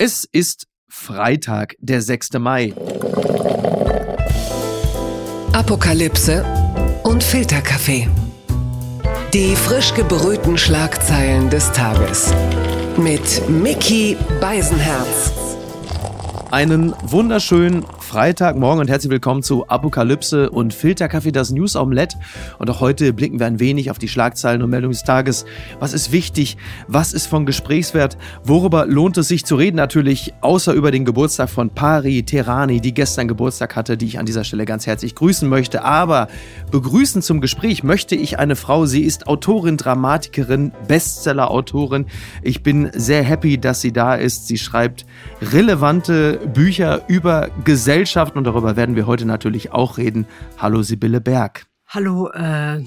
Es ist Freitag, der 6. Mai. Apokalypse und Filterkaffee. Die frisch gebrühten Schlagzeilen des Tages. Mit Mickey Beisenherz. Einen wunderschönen Freitagmorgen und herzlich willkommen zu Apokalypse und Filterkaffee, das News Omelette. Und auch heute blicken wir ein wenig auf die Schlagzeilen und Meldungen des Tages. Was ist wichtig? Was ist von Gesprächswert? Worüber lohnt es sich zu reden? Natürlich, außer über den Geburtstag von Pari Terani, die gestern Geburtstag hatte, die ich an dieser Stelle ganz herzlich grüßen möchte. Aber begrüßen zum Gespräch möchte ich eine Frau. Sie ist Autorin, Dramatikerin, Bestseller-Autorin. Ich bin sehr happy, dass sie da ist. Sie schreibt relevante Bücher über Gesellschaft Gesellschaft und darüber werden wir heute natürlich auch reden. Hallo Sibylle Berg. Hallo, äh,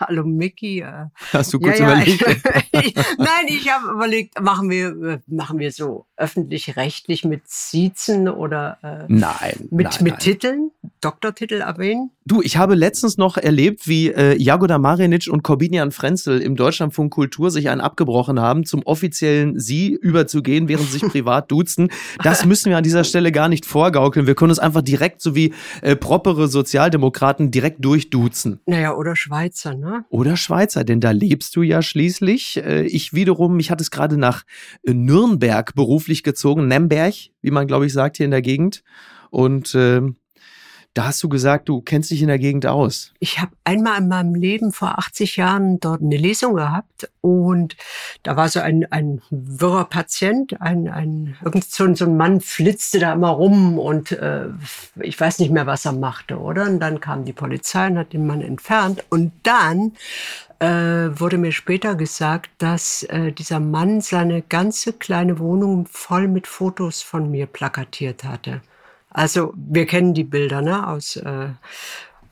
hallo Mickey. Äh, Hast du kurz ja, überlegt? Ja, ich, nein, ich habe überlegt, machen wir, machen wir so öffentlich-rechtlich mit Siezen oder äh, nein, mit, nein, mit nein. Titeln, Doktortitel erwähnen? Du, ich habe letztens noch erlebt, wie äh, Jagoda Marinic und Corbinian Frenzel im Deutschlandfunk Kultur sich einen abgebrochen haben, zum offiziellen Sie überzugehen, während sie sich privat duzen. Das müssen wir an dieser Stelle gar nicht vorgaukeln. Wir können uns einfach direkt, so wie äh, propere Sozialdemokraten, direkt durchduzen. Naja, oder Schweizer, ne? Oder Schweizer, denn da lebst du ja schließlich. Äh, ich wiederum, mich hat es gerade nach äh, Nürnberg beruflich gezogen, Nemberg, wie man, glaube ich, sagt hier in der Gegend. Und äh, da hast du gesagt, du kennst dich in der Gegend aus. Ich habe einmal in meinem Leben vor 80 Jahren dort eine Lesung gehabt und da war so ein, ein wirrer Patient, ein, ein, irgend so, so ein Mann flitzte da immer rum und äh, ich weiß nicht mehr, was er machte, oder? Und dann kam die Polizei und hat den Mann entfernt und dann äh, wurde mir später gesagt, dass äh, dieser Mann seine ganze kleine Wohnung voll mit Fotos von mir plakatiert hatte. Also wir kennen die Bilder ne, aus äh,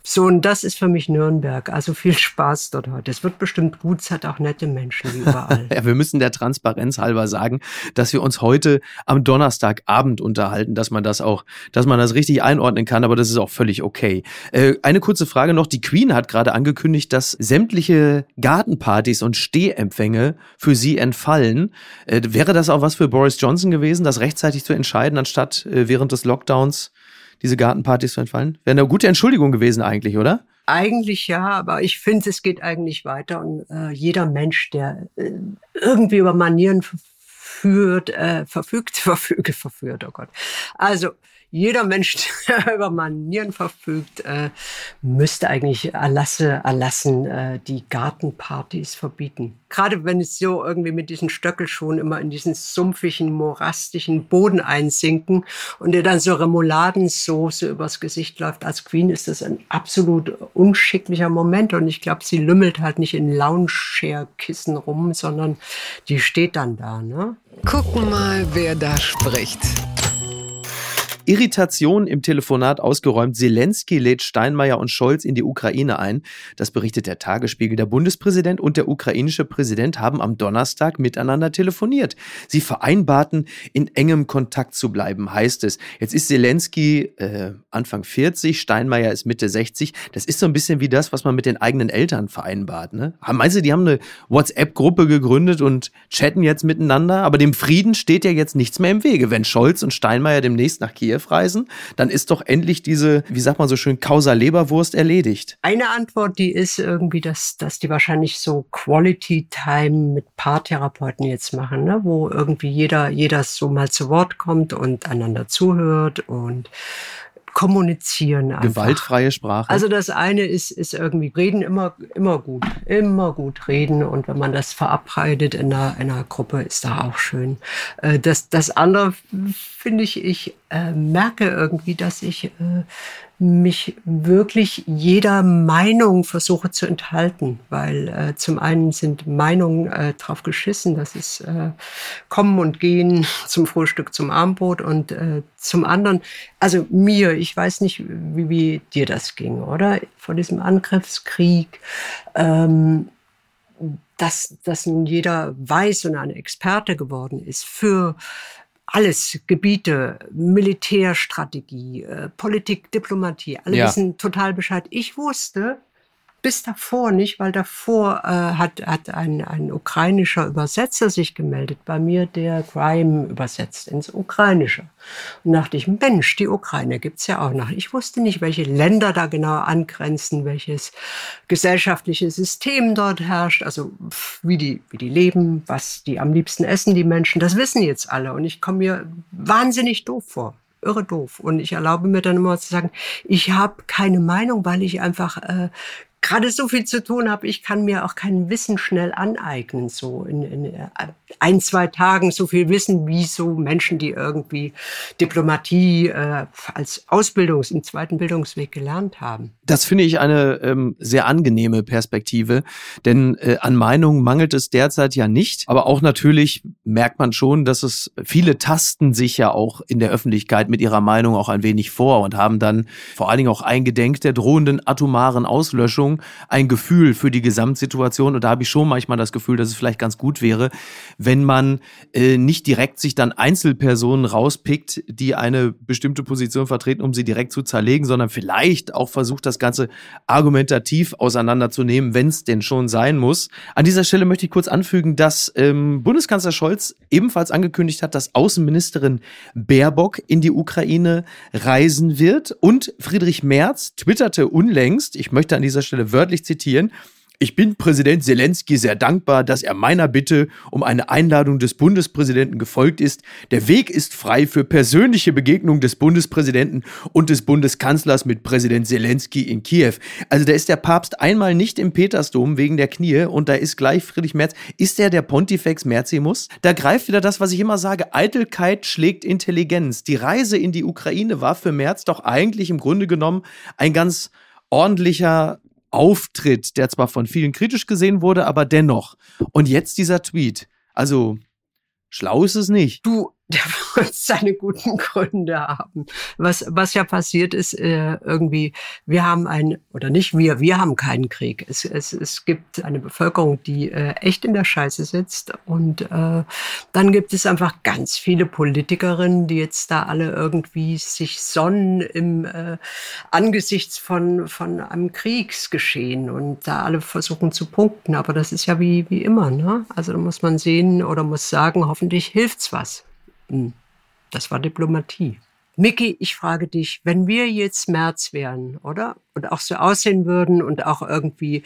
so, und das ist für mich Nürnberg. Also viel Spaß dort heute. Es wird bestimmt gut. Es hat auch nette Menschen überall. ja, wir müssen der Transparenz halber sagen, dass wir uns heute am Donnerstagabend unterhalten, dass man das auch, dass man das richtig einordnen kann, aber das ist auch völlig okay. Äh, eine kurze Frage noch. Die Queen hat gerade angekündigt, dass sämtliche Gartenpartys und Stehempfänge für sie entfallen. Äh, wäre das auch was für Boris Johnson gewesen, das rechtzeitig zu entscheiden, anstatt äh, während des Lockdowns diese Gartenpartys zu entfallen? Wäre eine gute Entschuldigung gewesen eigentlich, oder? Eigentlich ja, aber ich finde, es geht eigentlich weiter und äh, jeder Mensch, der äh, irgendwie über Manieren verführt, äh, verfügt, verfüge, verführt, oh Gott. Also jeder Mensch, der über Manieren verfügt, äh, müsste eigentlich Erlasse erlassen, äh, die Gartenpartys verbieten. Gerade wenn es so irgendwie mit diesen Stöckelschuhen immer in diesen sumpfigen, morastischen Boden einsinken und dir dann so Remouladensoße übers Gesicht läuft. Als Queen ist das ein absolut unschicklicher Moment und ich glaube, sie lümmelt halt nicht in Lounge-Chair-Kissen rum, sondern die steht dann da. Ne? Gucken mal, wer da spricht. Irritation im Telefonat ausgeräumt. Zelensky lädt Steinmeier und Scholz in die Ukraine ein. Das berichtet der Tagesspiegel. Der Bundespräsident und der ukrainische Präsident haben am Donnerstag miteinander telefoniert. Sie vereinbarten, in engem Kontakt zu bleiben, heißt es. Jetzt ist Zelensky äh, Anfang 40, Steinmeier ist Mitte 60. Das ist so ein bisschen wie das, was man mit den eigenen Eltern vereinbart. Ne? Meinst du, die haben eine WhatsApp-Gruppe gegründet und chatten jetzt miteinander? Aber dem Frieden steht ja jetzt nichts mehr im Wege. Wenn Scholz und Steinmeier demnächst nach Kiew Kiew reisen, dann ist doch endlich diese, wie sagt man so schön, Causa Leberwurst erledigt. Eine Antwort, die ist irgendwie, dass, dass die wahrscheinlich so Quality Time mit Paartherapeuten jetzt machen, ne? wo irgendwie jeder, jeder so mal zu Wort kommt und einander zuhört und kommunizieren. Einfach. Gewaltfreie Sprache. Also das eine ist, ist irgendwie reden immer, immer gut, immer gut reden. Und wenn man das verabredet in einer, in einer Gruppe, ist da auch schön. Äh, das, das andere finde ich, ich äh, merke irgendwie, dass ich äh, mich wirklich jeder Meinung versuche zu enthalten, weil äh, zum einen sind Meinungen äh, drauf geschissen, das ist äh, Kommen und Gehen zum Frühstück, zum Abendbrot und äh, zum anderen, also mir, ich weiß nicht, wie, wie dir das ging, oder? Vor diesem Angriffskrieg, ähm, dass, dass nun jeder weiß und ein Experte geworden ist für alles Gebiete, Militärstrategie, äh, Politik, Diplomatie, alle ja. wissen total Bescheid. Ich wusste, bis davor nicht, weil davor äh, hat, hat ein, ein ukrainischer Übersetzer sich gemeldet bei mir, der Crime übersetzt ins Ukrainische. Und dachte ich, Mensch, die Ukraine gibt's ja auch noch. Ich wusste nicht, welche Länder da genau angrenzen, welches gesellschaftliche System dort herrscht, also wie die, wie die leben, was die am liebsten essen, die Menschen. Das wissen jetzt alle. Und ich komme mir wahnsinnig doof vor irre doof. Und ich erlaube mir dann immer zu sagen, ich habe keine Meinung, weil ich einfach äh, gerade so viel zu tun habe, ich kann mir auch kein Wissen schnell aneignen, so in, in äh, ein, zwei Tagen so viel Wissen wie so Menschen, die irgendwie Diplomatie äh, als Ausbildungs-, im zweiten Bildungsweg gelernt haben. Das finde ich eine ähm, sehr angenehme Perspektive, denn äh, an Meinungen mangelt es derzeit ja nicht, aber auch natürlich merkt man schon, dass es viele tasten sich ja auch in der Öffentlichkeit mit ihrer Meinung auch ein wenig vor und haben dann vor allen Dingen auch eingedenk der drohenden atomaren Auslöschung Betrachtung ein Gefühl für die Gesamtsituation. Und da habe ich schon manchmal das Gefühl, dass es vielleicht ganz gut wäre, wenn man äh, nicht direkt sich dann Einzelpersonen rauspickt, die eine bestimmte Position vertreten, um sie direkt zu zerlegen, sondern vielleicht auch versucht, das Ganze argumentativ auseinanderzunehmen, wenn es denn schon sein muss. An dieser Stelle möchte ich kurz anfügen, dass ähm, Bundeskanzler Scholz ebenfalls angekündigt hat, dass Außenministerin Baerbock in die Ukraine reisen wird. Und Friedrich Merz twitterte unlängst, ich möchte an dieser Stelle Stelle wörtlich zitieren. Ich bin Präsident Zelensky sehr dankbar, dass er meiner Bitte um eine Einladung des Bundespräsidenten gefolgt ist. Der Weg ist frei für persönliche Begegnung des Bundespräsidenten und des Bundeskanzlers mit Präsident Zelensky in Kiew. Also da ist der Papst einmal nicht im Petersdom wegen der Knie und da ist gleich Friedrich Merz. Ist er der Pontifex Mercimus? Da greift wieder das, was ich immer sage, Eitelkeit schlägt Intelligenz. Die Reise in die Ukraine war für Merz doch eigentlich im Grunde genommen ein ganz ordentlicher Auftritt, der zwar von vielen kritisch gesehen wurde, aber dennoch. Und jetzt dieser Tweet. Also, schlau ist es nicht. Du, der wird seine guten Gründe haben. Was, was ja passiert ist, äh, irgendwie, wir haben ein, oder nicht wir, wir haben keinen Krieg. Es, es, es gibt eine Bevölkerung, die äh, echt in der Scheiße sitzt. Und äh, dann gibt es einfach ganz viele Politikerinnen, die jetzt da alle irgendwie sich sonnen im äh, angesichts von, von einem Kriegsgeschehen und da alle versuchen zu punkten. Aber das ist ja wie, wie immer. Ne? Also da muss man sehen oder muss sagen, hoffentlich hilft's was. Hm, das war Diplomatie. Mickey, ich frage dich, wenn wir jetzt März wären, oder? Und auch so aussehen würden und auch irgendwie,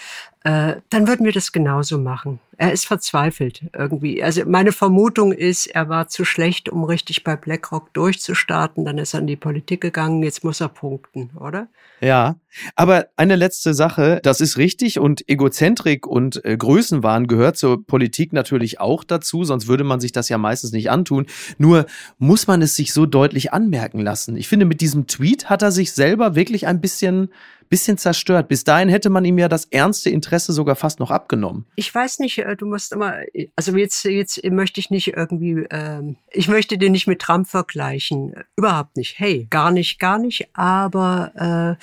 äh, dann würden wir das genauso machen. Er ist verzweifelt irgendwie. Also meine Vermutung ist, er war zu schlecht, um richtig bei BlackRock durchzustarten. Dann ist er in die Politik gegangen. Jetzt muss er punkten, oder? Ja, aber eine letzte Sache, das ist richtig und Egozentrik und äh, Größenwahn gehört zur Politik natürlich auch dazu, sonst würde man sich das ja meistens nicht antun. Nur muss man es sich so deutlich anmerken lassen. Ich finde, mit diesem Tweet hat er sich selber wirklich ein bisschen bisschen zerstört. Bis dahin hätte man ihm ja das ernste Interesse sogar fast noch abgenommen. Ich weiß nicht, äh, du musst immer, also jetzt, jetzt möchte ich nicht irgendwie, ähm, ich möchte den nicht mit Trump vergleichen. Überhaupt nicht. Hey, gar nicht, gar nicht. Aber äh,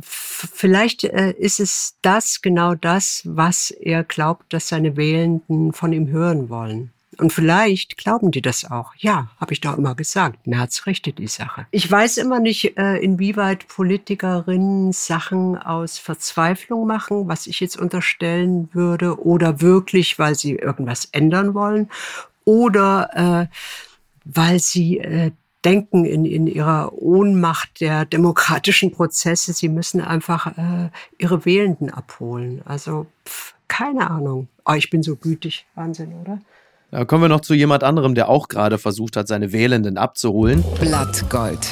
vielleicht äh, ist es das, genau das, was er glaubt, dass seine Wählenden von ihm hören wollen. Und vielleicht glauben die das auch. Ja, habe ich doch immer gesagt. Merz richtet die Sache. Ich weiß immer nicht, äh, inwieweit Politikerinnen Sachen aus Verzweiflung machen, was ich jetzt unterstellen würde, oder wirklich, weil sie irgendwas ändern wollen, oder äh, weil sie äh, denken in, in ihrer Ohnmacht der demokratischen Prozesse, sie müssen einfach äh, ihre Wählenden abholen. Also pff, keine Ahnung. Oh, ich bin so gütig. Wahnsinn, oder? Da kommen wir noch zu jemand anderem, der auch gerade versucht hat, seine Wählenden abzuholen. Blattgold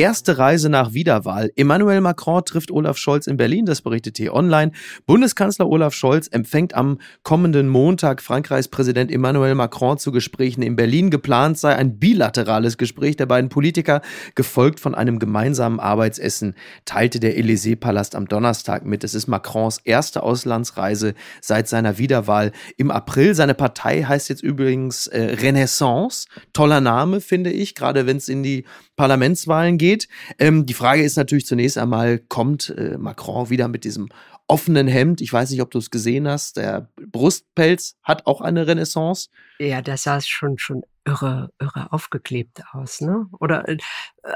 erste Reise nach Wiederwahl. Emmanuel Macron trifft Olaf Scholz in Berlin, das berichtet hier online. Bundeskanzler Olaf Scholz empfängt am kommenden Montag Frankreichs Präsident Emmanuel Macron zu Gesprächen in Berlin. Geplant sei ein bilaterales Gespräch der beiden Politiker, gefolgt von einem gemeinsamen Arbeitsessen, teilte der Élysée-Palast am Donnerstag mit. Es ist Macrons erste Auslandsreise seit seiner Wiederwahl im April. Seine Partei heißt jetzt übrigens äh, Renaissance. Toller Name, finde ich, gerade wenn es in die Parlamentswahlen geht. Ähm, die Frage ist natürlich zunächst einmal, kommt äh, Macron wieder mit diesem offenen Hemd? Ich weiß nicht, ob du es gesehen hast. Der Brustpelz hat auch eine Renaissance. Ja, der sah schon, schon irre, irre aufgeklebt aus, ne? Oder äh,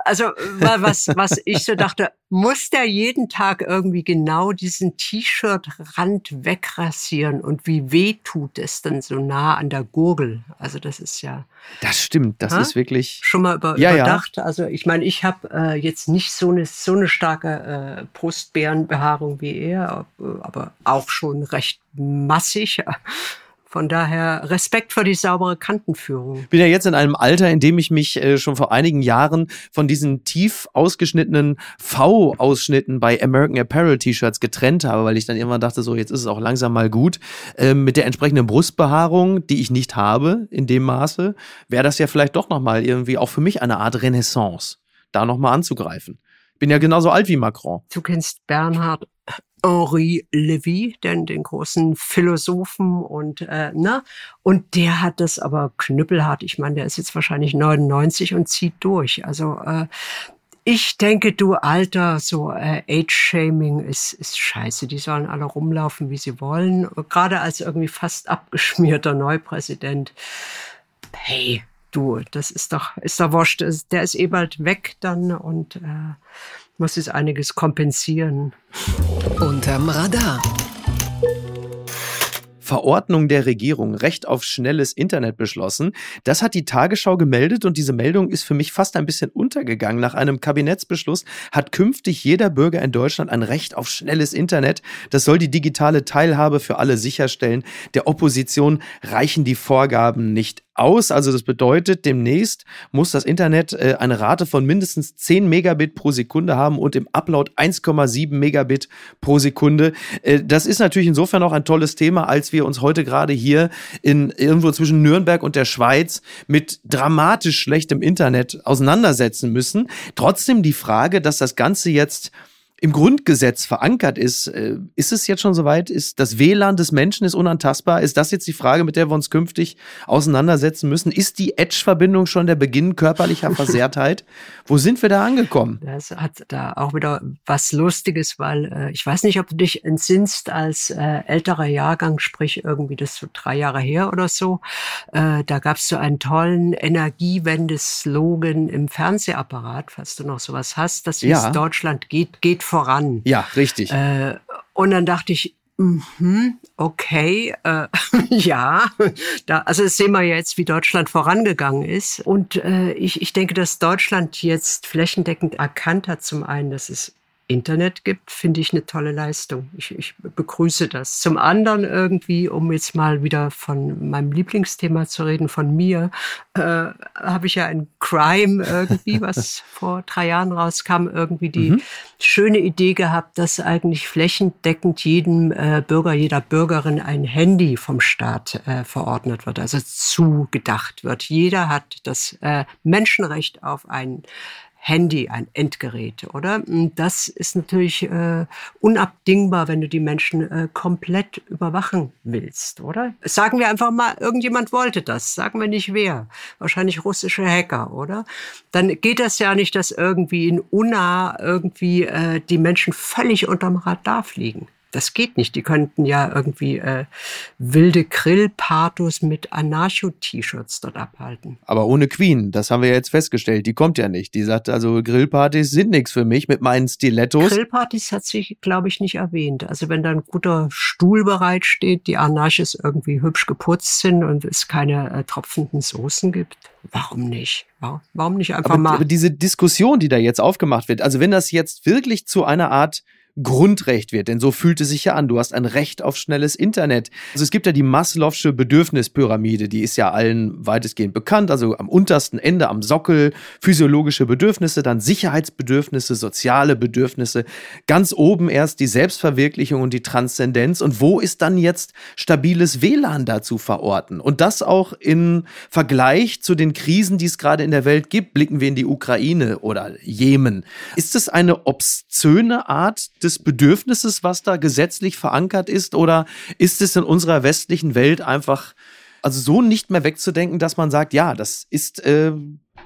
also was, was ich so dachte, muss der jeden Tag irgendwie genau diesen T-Shirt-Rand wegrasieren und wie weh tut es denn so nah an der Gurgel? Also das ist ja. Das stimmt, das ha? ist wirklich. Schon mal über, ja, überdacht. Ja. Also ich meine, ich habe äh, jetzt nicht so eine so eine starke äh, Brustbeerenbehaarung wie er, aber auch schon recht massig. Von daher Respekt für die saubere Kantenführung. Ich bin ja jetzt in einem Alter, in dem ich mich äh, schon vor einigen Jahren von diesen tief ausgeschnittenen V-Ausschnitten bei American Apparel T-Shirts getrennt habe, weil ich dann irgendwann dachte, so jetzt ist es auch langsam mal gut. Ähm, mit der entsprechenden Brustbehaarung, die ich nicht habe in dem Maße, wäre das ja vielleicht doch nochmal irgendwie auch für mich eine Art Renaissance, da nochmal anzugreifen. Bin ja genauso alt wie Macron. Du kennst Bernhard Henri Levy, den, den großen Philosophen und äh, ne und der hat das aber knüppelhart. Ich meine, der ist jetzt wahrscheinlich 99 und zieht durch. Also äh, ich denke, du Alter, so äh, Age-Shaming ist, ist scheiße. Die sollen alle rumlaufen, wie sie wollen. Gerade als irgendwie fast abgeschmierter Neupräsident. Hey, du, das ist doch, ist doch wurscht. Der ist eh bald weg dann und äh, muss es einiges kompensieren. Unterm Radar. Verordnung der Regierung, Recht auf schnelles Internet beschlossen. Das hat die Tagesschau gemeldet und diese Meldung ist für mich fast ein bisschen untergegangen. Nach einem Kabinettsbeschluss hat künftig jeder Bürger in Deutschland ein Recht auf schnelles Internet. Das soll die digitale Teilhabe für alle sicherstellen. Der Opposition reichen die Vorgaben nicht aus. Also das bedeutet, demnächst muss das Internet äh, eine Rate von mindestens 10 Megabit pro Sekunde haben und im Upload 1,7 Megabit pro Sekunde. Äh, das ist natürlich insofern auch ein tolles Thema, als wir uns heute gerade hier in irgendwo zwischen Nürnberg und der Schweiz mit dramatisch schlechtem Internet auseinandersetzen müssen. Trotzdem die Frage, dass das Ganze jetzt im Grundgesetz verankert ist. Äh, ist es jetzt schon soweit? Ist das WLAN des Menschen ist unantastbar? Ist das jetzt die Frage, mit der wir uns künftig auseinandersetzen müssen? Ist die Edge-Verbindung schon der Beginn körperlicher Versehrtheit? Wo sind wir da angekommen? Das hat da auch wieder was Lustiges, weil äh, ich weiß nicht, ob du dich entsinnst als äh, älterer Jahrgang, sprich irgendwie das so drei Jahre her oder so. Äh, da gab es so einen tollen Energiewende-Slogan im Fernsehapparat, falls du noch sowas hast. Das ja. ist Deutschland geht, geht voran. Ja, richtig. Äh, und dann dachte ich, Mhm, okay, äh, ja, da, also das sehen wir jetzt, wie Deutschland vorangegangen ist. Und äh, ich, ich denke, dass Deutschland jetzt flächendeckend erkannt hat, zum einen, dass es Internet gibt, finde ich eine tolle Leistung. Ich, ich begrüße das. Zum anderen irgendwie, um jetzt mal wieder von meinem Lieblingsthema zu reden, von mir, äh, habe ich ja ein Crime irgendwie, was vor drei Jahren rauskam, irgendwie die mhm. schöne Idee gehabt, dass eigentlich flächendeckend jedem äh, Bürger, jeder Bürgerin ein Handy vom Staat äh, verordnet wird, also zugedacht wird. Jeder hat das äh, Menschenrecht auf ein Handy, ein Endgerät, oder? Das ist natürlich äh, unabdingbar, wenn du die Menschen äh, komplett überwachen willst, oder? Sagen wir einfach mal, irgendjemand wollte das. Sagen wir nicht wer. Wahrscheinlich russische Hacker, oder? Dann geht das ja nicht, dass irgendwie in Unna irgendwie äh, die Menschen völlig unterm Radar fliegen. Das geht nicht. Die könnten ja irgendwie äh, wilde Grillpartos mit Anarcho-T-Shirts dort abhalten. Aber ohne Queen, das haben wir jetzt festgestellt. Die kommt ja nicht. Die sagt also, Grillpartys sind nichts für mich mit meinen Stilettos. Grillpartys hat sich, glaube ich, nicht erwähnt. Also wenn da ein guter Stuhl bereitsteht, die Anarchis irgendwie hübsch geputzt sind und es keine äh, tropfenden Soßen gibt, warum nicht? Warum nicht einfach aber, mal? Aber diese Diskussion, die da jetzt aufgemacht wird, also wenn das jetzt wirklich zu einer Art Grundrecht wird, denn so fühlt es sich ja an. Du hast ein Recht auf schnelles Internet. Also es gibt ja die Maslow'sche Bedürfnispyramide, die ist ja allen weitestgehend bekannt. Also am untersten Ende, am Sockel, physiologische Bedürfnisse, dann Sicherheitsbedürfnisse, soziale Bedürfnisse. Ganz oben erst die Selbstverwirklichung und die Transzendenz. Und wo ist dann jetzt stabiles WLAN dazu verorten? Und das auch im Vergleich zu den Krisen, die es gerade in der Welt gibt. Blicken wir in die Ukraine oder Jemen. Ist es eine obszöne Art des Bedürfnisses, was da gesetzlich verankert ist? Oder ist es in unserer westlichen Welt einfach also so nicht mehr wegzudenken, dass man sagt, ja, das ist äh,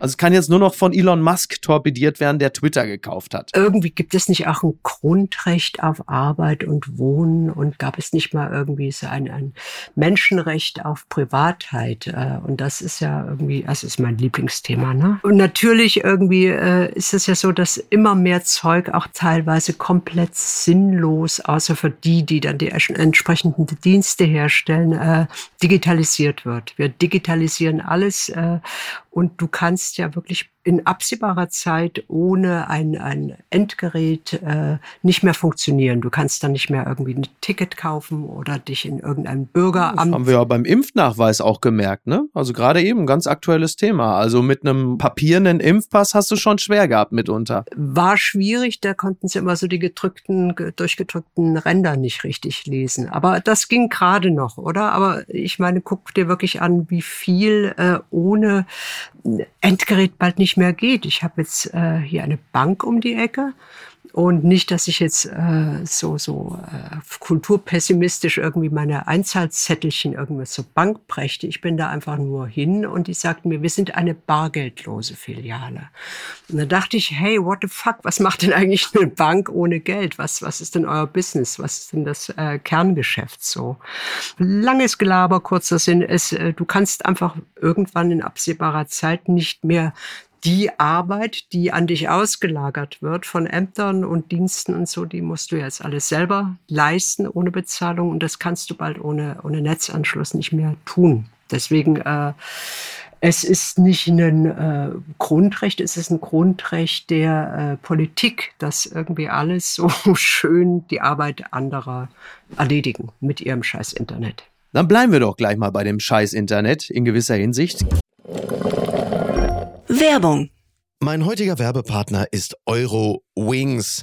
Also es kann jetzt nur noch von Elon Musk torpediert werden, der Twitter gekauft hat. Irgendwie gibt es nicht auch ein Grundrecht auf Arbeit und Wohnen und gab es nicht mal irgendwie so ein, ein Menschenrecht auf Privatheit? Äh, und das ist ja irgendwie, das ist mein Lieblingsthema. Ne? Und natürlich irgendwie äh, ist es ja so, dass immer mehr Zeug auch teilweise komplett sinnlos, außer für die, die dann die entsprechenden Dienste herstellen, äh, digitalisiert wird. Wir digitalisieren alles und du kannst ja wirklich in absehbarer Zeit ohne ein, ein Endgerät äh, nicht mehr funktionieren. Du kannst dann nicht mehr irgendwie ein Ticket kaufen oder dich in irgendein Bürgeramt. Das haben wir ja beim Impfnachweis auch gemerkt, ne? Also gerade eben ganz aktuelles Thema. Also mit einem papierenden Impfpass hast du schon schwer gehabt mitunter. War schwierig, da konnten sie immer so die gedrückten, durchgedrückten Ränder nicht richtig lesen. Aber das ging gerade noch, oder? Aber ich meine, guck dir wirklich an, wie viel äh, ohne Endgerät bald nicht mehr geht. Ich habe jetzt äh, hier eine Bank um die Ecke und nicht, dass ich jetzt äh, so, so äh, kulturpessimistisch irgendwie meine Einzahlzettelchen irgendwas zur Bank brächte. Ich bin da einfach nur hin und die sagten mir, wir sind eine bargeldlose Filiale. Und dann dachte ich, hey, what the fuck, was macht denn eigentlich eine Bank ohne Geld? Was, was ist denn euer Business? Was ist denn das äh, Kerngeschäft so? Langes Gelaber, kurzer Sinn, ist, äh, du kannst einfach irgendwann in absehbarer Zeit nicht mehr die Arbeit, die an dich ausgelagert wird von Ämtern und Diensten und so, die musst du jetzt alles selber leisten ohne Bezahlung und das kannst du bald ohne, ohne Netzanschluss nicht mehr tun. Deswegen, äh, es ist nicht ein äh, Grundrecht, es ist ein Grundrecht der äh, Politik, dass irgendwie alles so schön die Arbeit anderer erledigen mit ihrem scheiß Internet. Dann bleiben wir doch gleich mal bei dem scheiß Internet in gewisser Hinsicht. Werbung. Mein heutiger Werbepartner ist Euro Wings.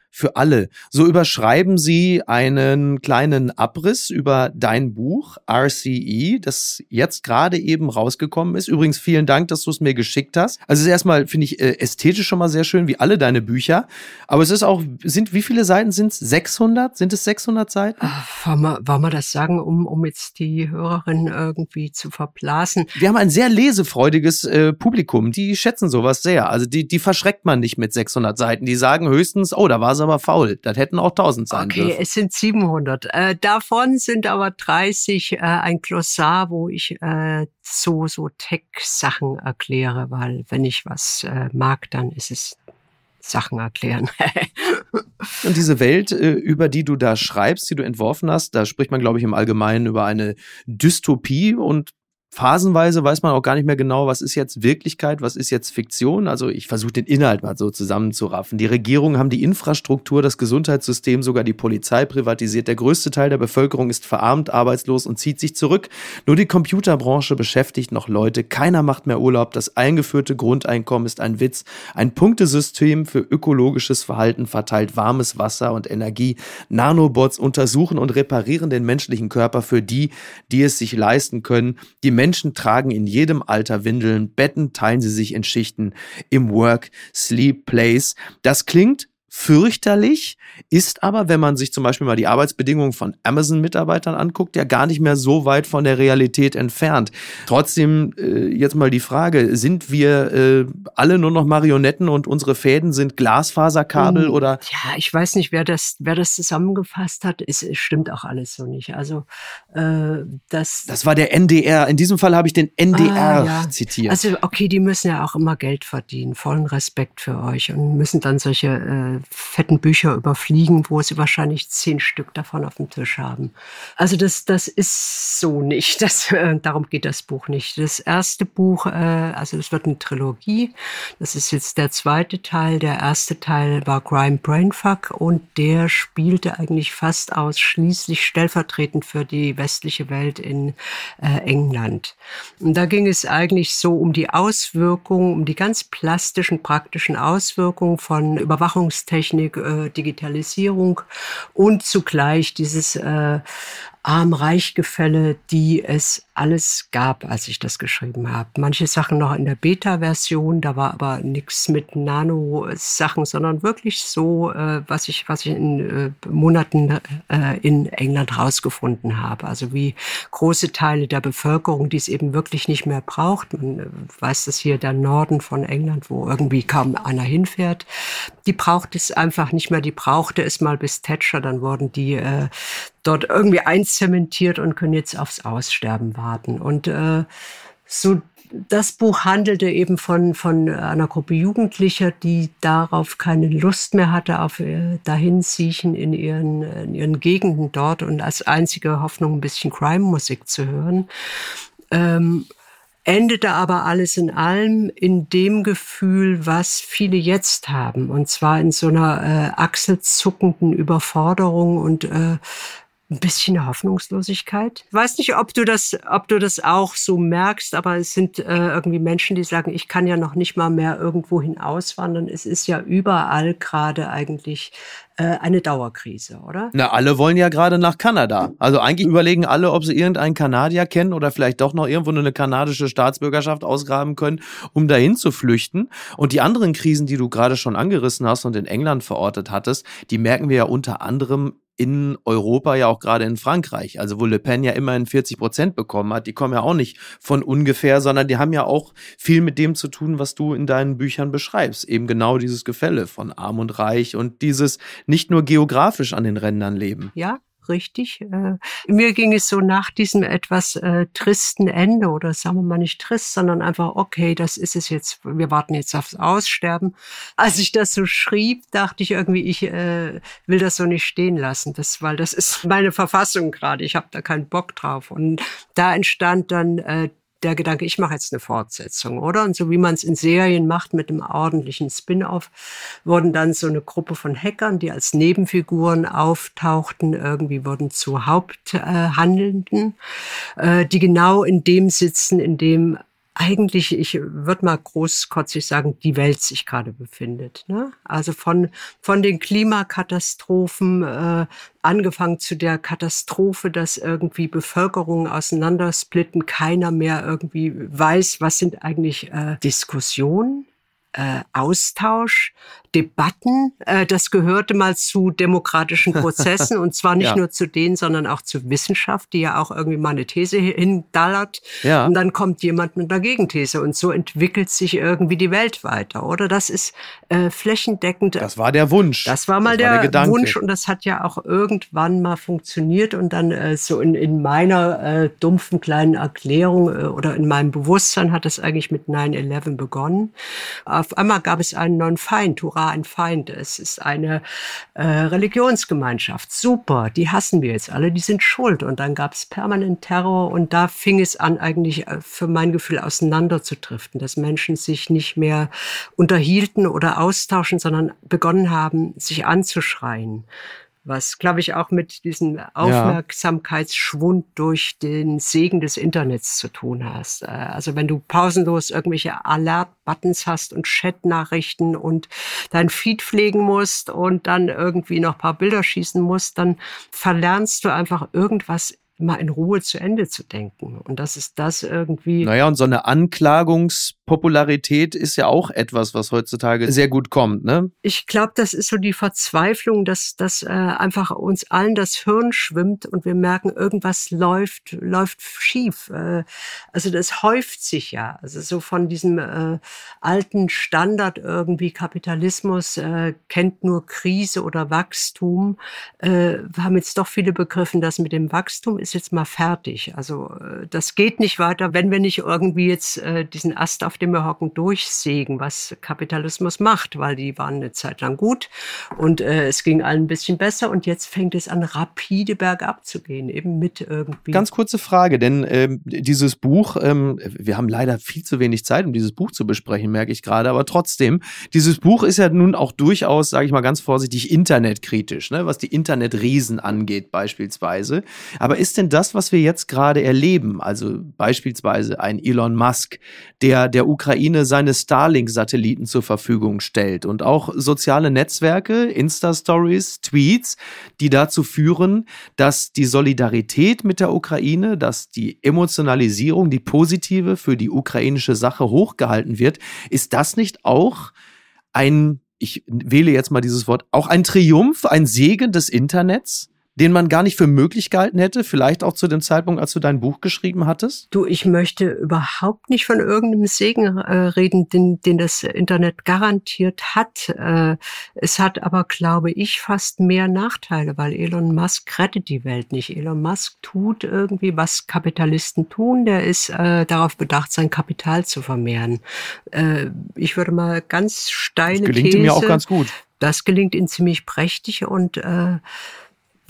für alle. So überschreiben sie einen kleinen Abriss über dein Buch RCE, das jetzt gerade eben rausgekommen ist. Übrigens vielen Dank, dass du es mir geschickt hast. Also es ist erstmal finde ich äh, ästhetisch schon mal sehr schön, wie alle deine Bücher. Aber es ist auch sind wie viele Seiten sind es? 600? Sind es 600 Seiten? Ach, wollen, wir, wollen wir das sagen, um um jetzt die Hörerin irgendwie zu verblasen? Wir haben ein sehr lesefreudiges äh, Publikum. Die schätzen sowas sehr. Also die die verschreckt man nicht mit 600 Seiten. Die sagen höchstens, oh, da war aber faul. Das hätten auch 1000 sein okay, dürfen. Okay, es sind 700. Äh, davon sind aber 30 äh, ein Glossar, wo ich äh, so so Tech-Sachen erkläre, weil wenn ich was äh, mag, dann ist es Sachen erklären. Und diese Welt, äh, über die du da schreibst, die du entworfen hast, da spricht man, glaube ich, im Allgemeinen über eine Dystopie und phasenweise weiß man auch gar nicht mehr genau, was ist jetzt Wirklichkeit, was ist jetzt Fiktion. Also ich versuche den Inhalt mal so zusammenzuraffen. Die Regierungen haben die Infrastruktur, das Gesundheitssystem, sogar die Polizei privatisiert. Der größte Teil der Bevölkerung ist verarmt, arbeitslos und zieht sich zurück. Nur die Computerbranche beschäftigt noch Leute. Keiner macht mehr Urlaub. Das eingeführte Grundeinkommen ist ein Witz. Ein Punktesystem für ökologisches Verhalten verteilt warmes Wasser und Energie. Nanobots untersuchen und reparieren den menschlichen Körper für die, die es sich leisten können. Die Menschen tragen in jedem Alter Windeln, Betten teilen sie sich in Schichten im Work, Sleep, Place. Das klingt fürchterlich, ist aber, wenn man sich zum Beispiel mal die Arbeitsbedingungen von Amazon-Mitarbeitern anguckt, ja gar nicht mehr so weit von der Realität entfernt. Trotzdem äh, jetzt mal die Frage, sind wir äh, alle nur noch Marionetten und unsere Fäden sind Glasfaserkabel um, oder? Ja, ich weiß nicht, wer das, wer das zusammengefasst hat. Es, es stimmt auch alles so nicht. Also äh, das. Das war der NDR. In diesem Fall habe ich den NDR ah, ja. zitiert. Also okay, die müssen ja auch immer Geld verdienen. Vollen Respekt für euch und müssen dann solche fetten Bücher überfliegen, wo sie wahrscheinlich zehn Stück davon auf dem Tisch haben. Also das, das ist so nicht. Das, äh, darum geht das Buch nicht. Das erste Buch, äh, also das wird eine Trilogie. Das ist jetzt der zweite Teil. Der erste Teil war Crime Brainfuck und der spielte eigentlich fast ausschließlich stellvertretend für die westliche Welt in äh, England. Und da ging es eigentlich so um die Auswirkungen, um die ganz plastischen, praktischen Auswirkungen von Überwachungstechniken Technik, äh, Digitalisierung und zugleich dieses äh, Arm-Reich-Gefälle, die es alles gab, als ich das geschrieben habe. Manche Sachen noch in der Beta-Version, da war aber nichts mit Nano-Sachen, sondern wirklich so, äh, was ich, was ich in äh, Monaten äh, in England rausgefunden habe. Also wie große Teile der Bevölkerung, die es eben wirklich nicht mehr braucht. Man äh, weiß das hier, der Norden von England, wo irgendwie kaum einer hinfährt. Die braucht es einfach nicht mehr. Die brauchte es mal bis Thatcher, dann wurden die äh, dort irgendwie einzementiert und können jetzt aufs Aussterben warten. Und äh, so das Buch handelte eben von, von einer Gruppe Jugendlicher, die darauf keine Lust mehr hatte, auf äh, Dahinsiechen in ihren, in ihren Gegenden dort und als einzige Hoffnung ein bisschen Crime-Musik zu hören. Ähm, endete aber alles in allem in dem Gefühl, was viele jetzt haben, und zwar in so einer äh, achselzuckenden Überforderung und äh, ein bisschen Hoffnungslosigkeit. Ich weiß nicht, ob du das, ob du das auch so merkst, aber es sind äh, irgendwie Menschen, die sagen, ich kann ja noch nicht mal mehr irgendwo hin auswandern. Es ist ja überall gerade eigentlich äh, eine Dauerkrise, oder? Na, alle wollen ja gerade nach Kanada. Also eigentlich überlegen alle, ob sie irgendeinen Kanadier kennen oder vielleicht doch noch irgendwo eine kanadische Staatsbürgerschaft ausgraben können, um dahin zu flüchten. Und die anderen Krisen, die du gerade schon angerissen hast und in England verortet hattest, die merken wir ja unter anderem in Europa, ja auch gerade in Frankreich. Also wo Le Pen ja immerhin 40 Prozent bekommen hat, die kommen ja auch nicht von ungefähr, sondern die haben ja auch viel mit dem zu tun, was du in deinen Büchern beschreibst. Eben genau dieses Gefälle von Arm und Reich und dieses nicht nur geografisch an den Rändern leben. Ja, richtig. Äh, mir ging es so nach diesem etwas äh, tristen Ende oder sagen wir mal nicht trist, sondern einfach, okay, das ist es jetzt, wir warten jetzt aufs Aussterben. Als ich das so schrieb, dachte ich irgendwie, ich äh, will das so nicht stehen lassen, das, weil das ist meine Verfassung gerade, ich habe da keinen Bock drauf. Und da entstand dann äh, der Gedanke, ich mache jetzt eine Fortsetzung, oder? Und so wie man es in Serien macht mit einem ordentlichen Spin-off, wurden dann so eine Gruppe von Hackern, die als Nebenfiguren auftauchten, irgendwie wurden zu Haupthandelnden, äh, die genau in dem sitzen, in dem eigentlich, ich würde mal großkotzig sagen, die Welt sich gerade befindet. Ne? Also von, von den Klimakatastrophen, äh, angefangen zu der Katastrophe, dass irgendwie Bevölkerungen auseinandersplitten, keiner mehr irgendwie weiß, was sind eigentlich äh, Diskussionen, äh, Austausch, Debatten. Äh, das gehörte mal zu demokratischen Prozessen und zwar nicht ja. nur zu denen, sondern auch zur Wissenschaft, die ja auch irgendwie mal eine These hindallert. Ja. Und dann kommt jemand mit einer Gegenthese und so entwickelt sich irgendwie die Welt weiter, oder? Das ist äh, flächendeckend. Das war der Wunsch. Das war mal das der, war der Wunsch und das hat ja auch irgendwann mal funktioniert und dann äh, so in, in meiner äh, dumpfen kleinen Erklärung äh, oder in meinem Bewusstsein hat es eigentlich mit 9-11 begonnen auf einmal gab es einen neuen Feind, hurra, ein Feind. Es ist eine äh, Religionsgemeinschaft, super, die hassen wir jetzt alle, die sind schuld. Und dann gab es permanent Terror und da fing es an, eigentlich äh, für mein Gefühl auseinanderzudriften, dass Menschen sich nicht mehr unterhielten oder austauschen, sondern begonnen haben, sich anzuschreien was, glaube ich, auch mit diesem Aufmerksamkeitsschwund durch den Segen des Internets zu tun hast. Äh, also wenn du pausenlos irgendwelche Alert-Buttons hast und Chat-Nachrichten und dein Feed pflegen musst und dann irgendwie noch paar Bilder schießen musst, dann verlernst du einfach irgendwas mal in Ruhe zu Ende zu denken. Und das ist das irgendwie. Naja, und so eine Anklagungspopularität ist ja auch etwas, was heutzutage sehr gut kommt, ne? Ich glaube, das ist so die Verzweiflung, dass, dass äh, einfach uns allen das Hirn schwimmt und wir merken, irgendwas läuft, läuft schief. Äh, also das häuft sich ja. Also so von diesem äh, alten Standard irgendwie Kapitalismus äh, kennt nur Krise oder Wachstum. Äh, wir haben jetzt doch viele begriffen, dass mit dem Wachstum ist ist jetzt mal fertig. Also äh, das geht nicht weiter, wenn wir nicht irgendwie jetzt äh, diesen Ast, auf dem wir hocken, durchsägen, was Kapitalismus macht, weil die waren eine Zeit lang gut und äh, es ging allen ein bisschen besser und jetzt fängt es an, rapide bergab zu gehen, eben mit irgendwie. Ganz kurze Frage, denn ähm, dieses Buch, ähm, wir haben leider viel zu wenig Zeit, um dieses Buch zu besprechen, merke ich gerade, aber trotzdem, dieses Buch ist ja nun auch durchaus, sage ich mal ganz vorsichtig, internetkritisch, ne, was die Internetriesen angeht beispielsweise. Aber ist denn das, was wir jetzt gerade erleben, also beispielsweise ein Elon Musk, der der Ukraine seine Starlink-Satelliten zur Verfügung stellt und auch soziale Netzwerke, Insta-Stories, Tweets, die dazu führen, dass die Solidarität mit der Ukraine, dass die Emotionalisierung, die positive für die ukrainische Sache hochgehalten wird, ist das nicht auch ein ich wähle jetzt mal dieses Wort, auch ein Triumph, ein Segen des Internets? Den man gar nicht für möglich gehalten hätte, vielleicht auch zu dem Zeitpunkt, als du dein Buch geschrieben hattest? Du, ich möchte überhaupt nicht von irgendeinem Segen äh, reden, den, den das Internet garantiert hat. Äh, es hat aber, glaube ich, fast mehr Nachteile, weil Elon Musk rettet die Welt nicht. Elon Musk tut irgendwie, was Kapitalisten tun. Der ist äh, darauf bedacht, sein Kapital zu vermehren. Äh, ich würde mal ganz steile das gelingt These, ihm ja auch ganz gut. Das gelingt ihm ziemlich prächtig und äh,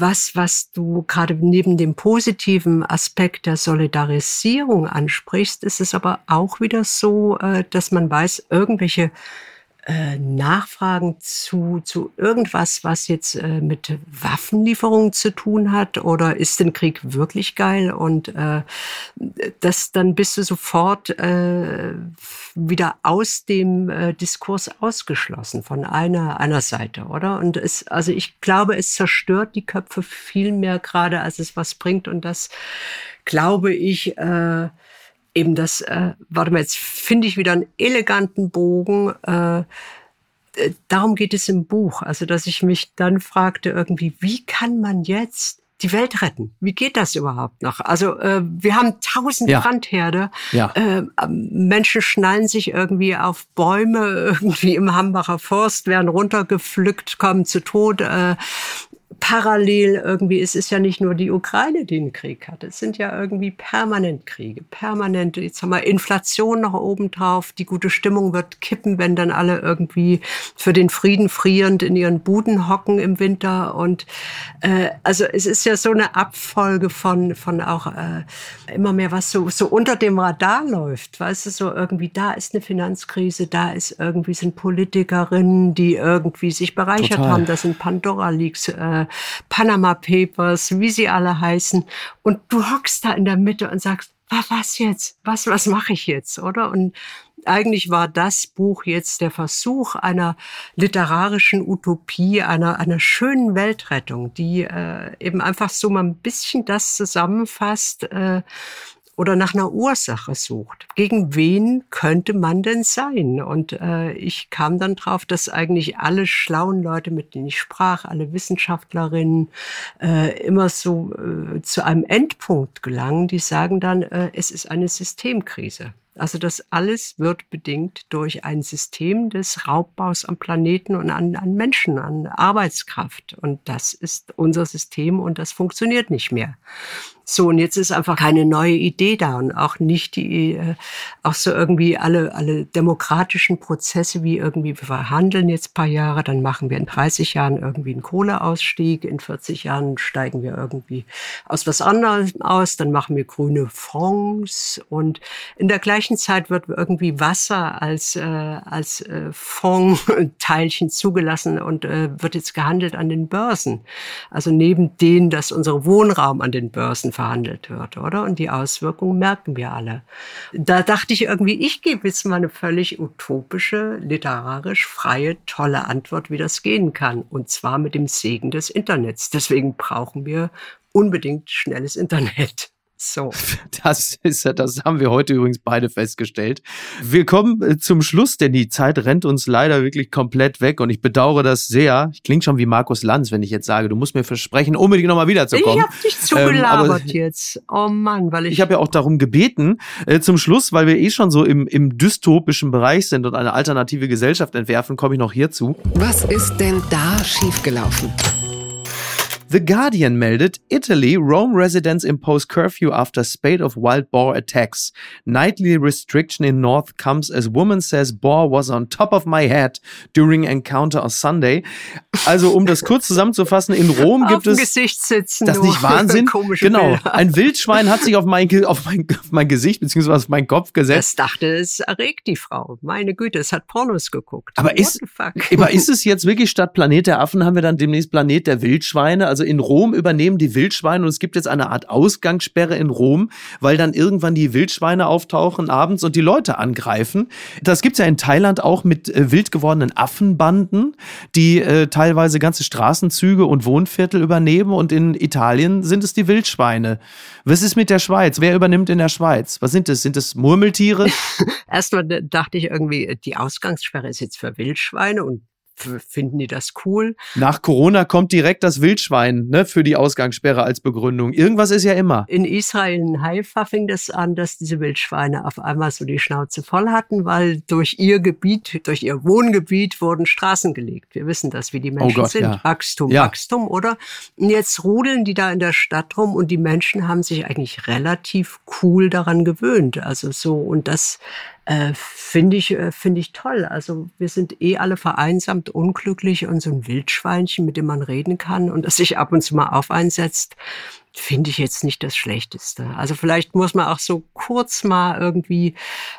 was, was du gerade neben dem positiven Aspekt der Solidarisierung ansprichst, ist es aber auch wieder so, äh, dass man weiß, irgendwelche äh, Nachfragen zu, zu irgendwas, was jetzt äh, mit Waffenlieferungen zu tun hat? Oder ist den Krieg wirklich geil? Und äh, das dann bist du sofort äh, wieder aus dem äh, Diskurs ausgeschlossen von einer einer Seite, oder? Und es, also ich glaube, es zerstört die Köpfe viel mehr gerade, als es was bringt. Und das glaube ich äh, eben das, äh, warte mal, jetzt finde ich wieder einen eleganten Bogen. Äh, äh, darum geht es im Buch. Also, dass ich mich dann fragte irgendwie, wie kann man jetzt die Welt retten. Wie geht das überhaupt noch? Also äh, wir haben tausend ja. Brandherde. Ja. Äh, Menschen schnallen sich irgendwie auf Bäume irgendwie im Hambacher Forst, werden runtergepflückt, kommen zu Tod. Äh, parallel irgendwie, es ist ja nicht nur die Ukraine, die einen Krieg hat. Es sind ja irgendwie permanent Kriege, permanent, jetzt haben wir Inflation noch oben drauf. Die gute Stimmung wird kippen, wenn dann alle irgendwie für den Frieden frierend in ihren Buden hocken im Winter. Und äh, also es ist ja so eine Abfolge von, von auch äh, immer mehr, was so, so unter dem Radar läuft. Weißt du, so irgendwie, da ist eine Finanzkrise, da ist irgendwie sind Politikerinnen, die irgendwie sich bereichert Total. haben. Das sind Pandora-Leaks. Äh, Panama Papers, wie sie alle heißen. Und du hockst da in der Mitte und sagst, was jetzt? Was, was mache ich jetzt, oder? Und eigentlich war das Buch jetzt der Versuch einer literarischen Utopie, einer, einer schönen Weltrettung, die äh, eben einfach so mal ein bisschen das zusammenfasst, äh, oder nach einer Ursache sucht. Gegen wen könnte man denn sein? Und äh, ich kam dann drauf, dass eigentlich alle schlauen Leute, mit denen ich sprach, alle Wissenschaftlerinnen, äh, immer so äh, zu einem Endpunkt gelangen, die sagen dann, äh, es ist eine Systemkrise. Also das alles wird bedingt durch ein System des Raubbaus am Planeten und an, an Menschen, an Arbeitskraft. Und das ist unser System und das funktioniert nicht mehr. So, und jetzt ist einfach keine neue Idee da und auch nicht die, äh, auch so irgendwie alle, alle demokratischen Prozesse, wie irgendwie wir verhandeln jetzt paar Jahre, dann machen wir in 30 Jahren irgendwie einen Kohleausstieg, in 40 Jahren steigen wir irgendwie aus was anderem aus, dann machen wir grüne Fonds und in der gleichen Zeit wird irgendwie Wasser als, äh, als äh, Fondsteilchen zugelassen und äh, wird jetzt gehandelt an den Börsen. Also neben denen, dass unser Wohnraum an den Börsen verhandelt wird, oder? Und die Auswirkungen merken wir alle. Da dachte ich irgendwie, ich gebe jetzt mal eine völlig utopische, literarisch freie, tolle Antwort, wie das gehen kann. Und zwar mit dem Segen des Internets. Deswegen brauchen wir unbedingt schnelles Internet. So. Das ist ja, das haben wir heute übrigens beide festgestellt. Wir kommen äh, zum Schluss, denn die Zeit rennt uns leider wirklich komplett weg und ich bedauere das sehr. Ich klinge schon wie Markus Lanz, wenn ich jetzt sage, du musst mir versprechen, unbedingt nochmal wiederzukommen. Ich hab dich zugelabert ähm, jetzt. Oh Mann, weil ich. Ich habe ja auch darum gebeten, äh, zum Schluss, weil wir eh schon so im, im dystopischen Bereich sind und eine alternative Gesellschaft entwerfen, komme ich noch hierzu. Was ist denn da schiefgelaufen? The Guardian meldet, Italy, Rome residents impose curfew after spate of wild boar attacks. Nightly restriction in north comes as woman says boar was on top of my head during encounter on Sunday. Also, um das kurz zusammenzufassen, in Rom gibt es. Gesicht sitzen, das nicht Wahnsinn? Genau. Bilder. Ein Wildschwein hat sich auf mein, auf mein, auf mein Gesicht beziehungsweise auf meinen Kopf gesetzt. Das dachte, es erregt die Frau. Meine Güte, es hat Pornos geguckt. Aber What ist-? Aber ist es jetzt wirklich statt Planet der Affen haben wir dann demnächst Planet der Wildschweine? Also in Rom übernehmen die Wildschweine und es gibt jetzt eine Art Ausgangssperre in Rom, weil dann irgendwann die Wildschweine auftauchen abends und die Leute angreifen. Das gibt's ja in Thailand auch mit äh, wild gewordenen Affenbanden, die äh, teilweise ganze Straßenzüge und Wohnviertel übernehmen und in Italien sind es die Wildschweine. Was ist mit der Schweiz? Wer übernimmt in der Schweiz? Was sind es? Sind es Murmeltiere? Erstmal dachte ich irgendwie, die Ausgangssperre ist jetzt für Wildschweine und finden die das cool? Nach Corona kommt direkt das Wildschwein ne, für die Ausgangssperre als Begründung. Irgendwas ist ja immer. In Israel, in Haifa, fing das an, dass diese Wildschweine auf einmal so die Schnauze voll hatten, weil durch ihr Gebiet, durch ihr Wohngebiet wurden Straßen gelegt. Wir wissen das, wie die Menschen Oh Gott, sind. ja. Wachstum, Ja. Wachstum, oder? Und jetzt rudeln die da in der Stadt rum und die Menschen haben sich eigentlich relativ cool daran gewöhnt. Also so, und das äh, finde ich, äh, finde ich toll. Also wir sind eh alle vereinsamt, unglücklich und so ein Wildschweinchen, mit dem man reden kann und das sich ab und zu mal auf einsetzt, finde ich jetzt nicht das Schlechteste. Also vielleicht muss man auch so kurz mal irgendwie,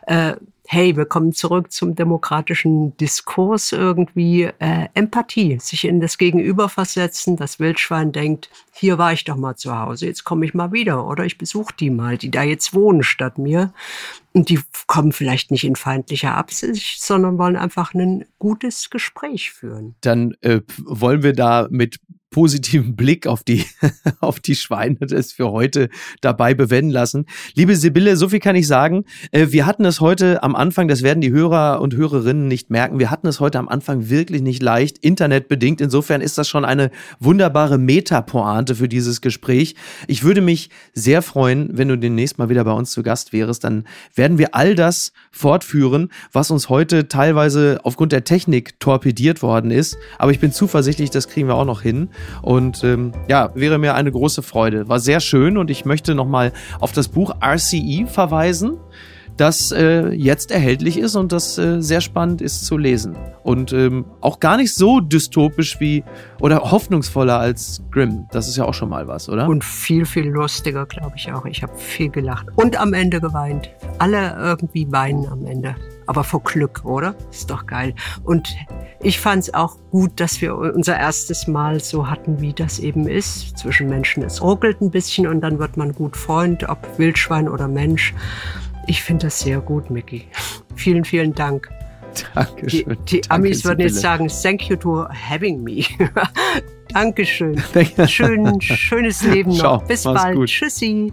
äh, hey, wir kommen zurück zum demokratischen Diskurs irgendwie, äh, Empathie, sich in das Gegenüber versetzen. Das Wildschwein denkt, hier war ich doch mal zu Hause, jetzt komme ich mal wieder oder ich besuche die mal, die da jetzt wohnen statt mir. Und die kommen vielleicht nicht in feindlicher Absicht, sondern wollen einfach ein gutes Gespräch führen. Dann äh, wollen wir da mit positivem Blick auf die, auf die Schweine das für heute dabei bewenden lassen. Liebe Sibylle, so viel kann ich sagen. Äh, wir hatten es heute am Anfang, das werden die Hörer und Hörerinnen nicht merken, wir hatten es heute am Anfang wirklich nicht leicht, internetbedingt. Insofern ist das schon eine wunderbare Metapointe für dieses Gespräch. Ich würde mich sehr freuen, wenn du demnächst mal wieder bei uns zu Gast wärst. Dann werden wir all das fortführen, was uns heute teilweise aufgrund der Technik torpediert worden ist. Aber ich bin zuversichtlich, das kriegen wir auch noch hin. Und ähm, ja, wäre mir eine große Freude. War sehr schön und ich möchte nochmal auf das Buch RCE verweisen, das äh, jetzt erhältlich ist und das äh, sehr spannend ist zu lesen. Und ähm, auch gar nicht so dystopisch wie oder hoffnungsvoller als Grimm. Das ist ja auch schon mal was, oder? Und viel, viel lustiger, glaube ich auch. Ich habe viel gelacht und am Ende geweint. Alle irgendwie weinen am Ende. Aber vor Glück, oder? Ist doch geil. Und ich fand es auch gut, dass wir unser erstes Mal so hatten, wie das eben ist. Zwischen Menschen. Es ruckelt ein bisschen und dann wird man gut Freund, ob Wildschwein oder Mensch. Ich finde das sehr gut, Mickey. Vielen, vielen Dank. Die, Dankeschön. die Danke, Amis würden jetzt sagen, thank you to having me. Dankeschön. Schön, schönes Leben Ciao, noch. Bis mach's bald. gut. Tschüssi.